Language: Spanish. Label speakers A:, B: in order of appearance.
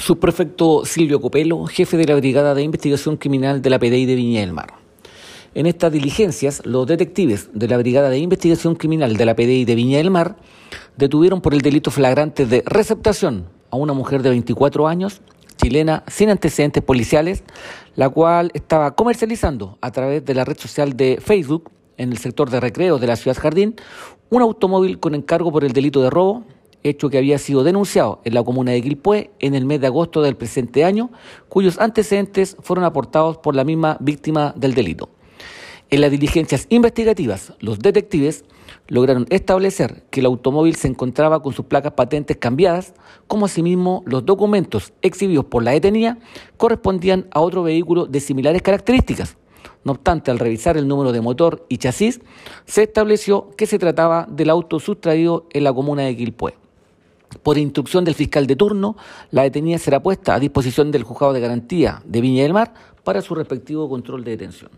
A: Subprefecto Silvio Copelo, jefe de la Brigada de Investigación Criminal de la PDI de Viña del Mar. En estas diligencias, los detectives de la Brigada de Investigación Criminal de la PDI de Viña del Mar detuvieron por el delito flagrante de receptación a una mujer de 24 años, chilena, sin antecedentes policiales, la cual estaba comercializando a través de la red social de Facebook en el sector de recreo de la ciudad Jardín un automóvil con encargo por el delito de robo, hecho que había sido denunciado en la comuna de Quilpué en el mes de agosto del presente año, cuyos antecedentes fueron aportados por la misma víctima del delito. En las diligencias investigativas, los detectives lograron establecer que el automóvil se encontraba con sus placas patentes cambiadas, como asimismo los documentos exhibidos por la detenida correspondían a otro vehículo de similares características. No obstante, al revisar el número de motor y chasis, se estableció que se trataba del auto sustraído en la comuna de Quilpué. Por instrucción del fiscal de turno, la detenida será puesta a disposición del juzgado de garantía de Viña del Mar para su respectivo control de detención.